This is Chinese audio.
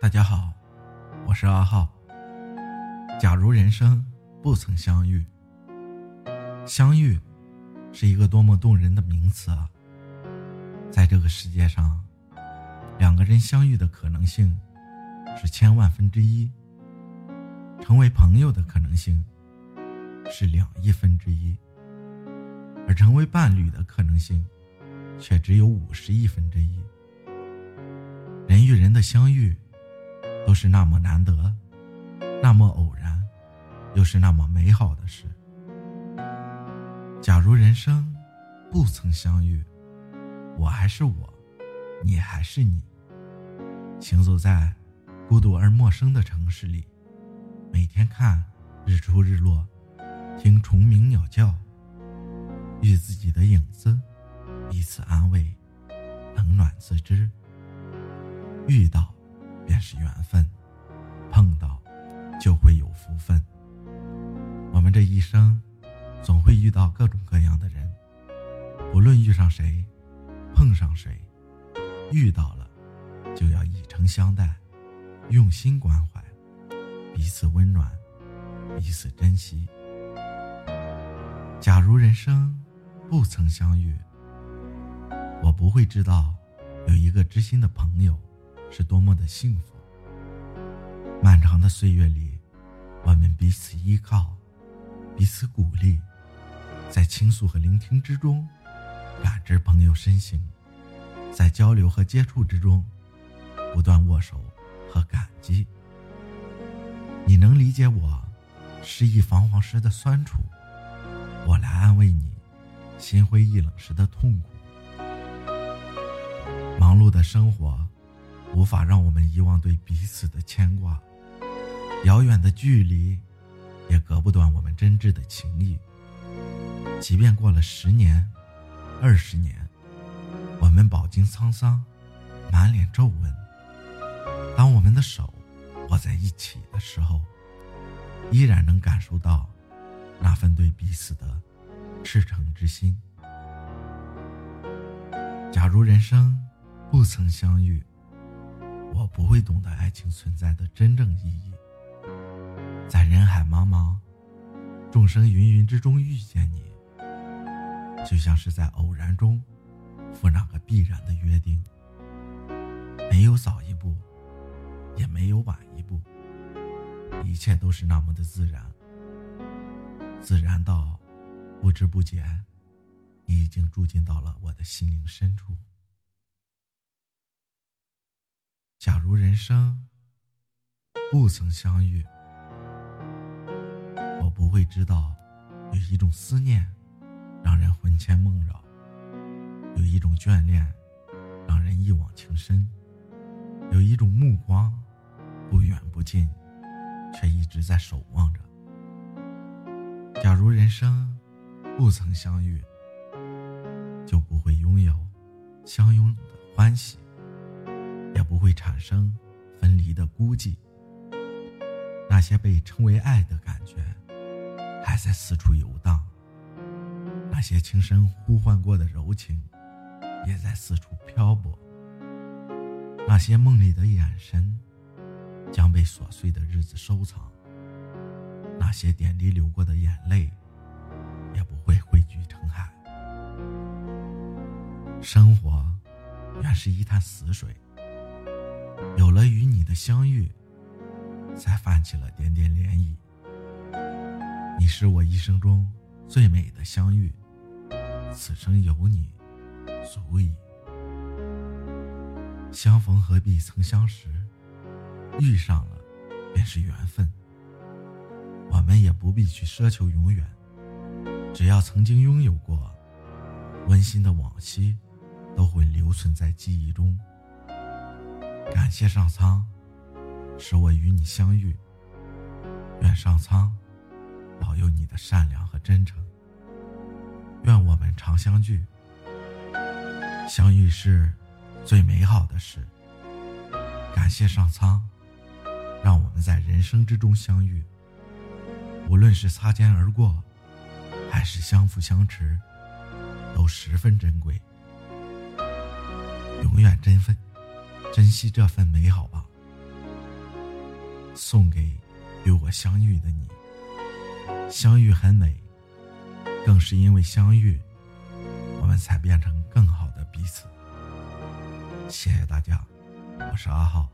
大家好，我是阿浩。假如人生不曾相遇，相遇是一个多么动人的名词啊！在这个世界上，两个人相遇的可能性是千万分之一，成为朋友的可能性是两亿分之一，而成为伴侣的可能性却只有五十亿分之一。人与人的相遇。都是那么难得，那么偶然，又是那么美好的事。假如人生不曾相遇，我还是我，你还是你，行走在孤独而陌生的城市里，每天看日出日落，听虫鸣鸟叫，遇自己的影子，彼此安慰，冷暖自知，遇到。是缘分，碰到就会有福分。我们这一生总会遇到各种各样的人，无论遇上谁，碰上谁，遇到了就要以诚相待，用心关怀，彼此温暖，彼此珍惜。假如人生不曾相遇，我不会知道有一个知心的朋友。是多么的幸福！漫长的岁月里，我们彼此依靠，彼此鼓励，在倾诉和聆听之中，感知朋友深情；在交流和接触之中，不断握手和感激。你能理解我失意彷徨时的酸楚，我来安慰你心灰意冷时的痛苦。忙碌的生活。无法让我们遗忘对彼此的牵挂，遥远的距离，也隔不断我们真挚的情谊。即便过了十年、二十年，我们饱经沧桑，满脸皱纹，当我们的手握在一起的时候，依然能感受到那份对彼此的赤诚之心。假如人生不曾相遇。我不会懂得爱情存在的真正意义，在人海茫茫、众生芸芸之中遇见你，就像是在偶然中赴那个必然的约定。没有早一步，也没有晚一步，一切都是那么的自然，自然到不知不觉，你已经住进到了我的心灵深处。假如人生不曾相遇，不会知道有一种思念让人魂牵梦绕，有一种眷恋让人一往情深，有一种目光不远不近，却一直在守望着。假如人生不曾相遇，就不会拥有相拥的欢喜。也不会产生分离的孤寂。那些被称为爱的感觉，还在四处游荡；那些轻声呼唤过的柔情，也在四处漂泊。那些梦里的眼神，将被琐碎的日子收藏；那些点滴流过的眼泪，也不会汇聚成海。生活，原是一潭死水。有了与你的相遇，才泛起了点点涟漪。你是我一生中最美的相遇，此生有你，足矣。相逢何必曾相识，遇上了便是缘分。我们也不必去奢求永远，只要曾经拥有过，温馨的往昔都会留存在记忆中。感谢上苍，使我与你相遇。愿上苍保佑你的善良和真诚。愿我们常相聚。相遇是最美好的事。感谢上苍，让我们在人生之中相遇。无论是擦肩而过，还是相扶相持，都十分珍贵。永远珍分。珍惜这份美好吧，送给与我相遇的你。相遇很美，更是因为相遇，我们才变成更好的彼此。谢谢大家，我是阿浩。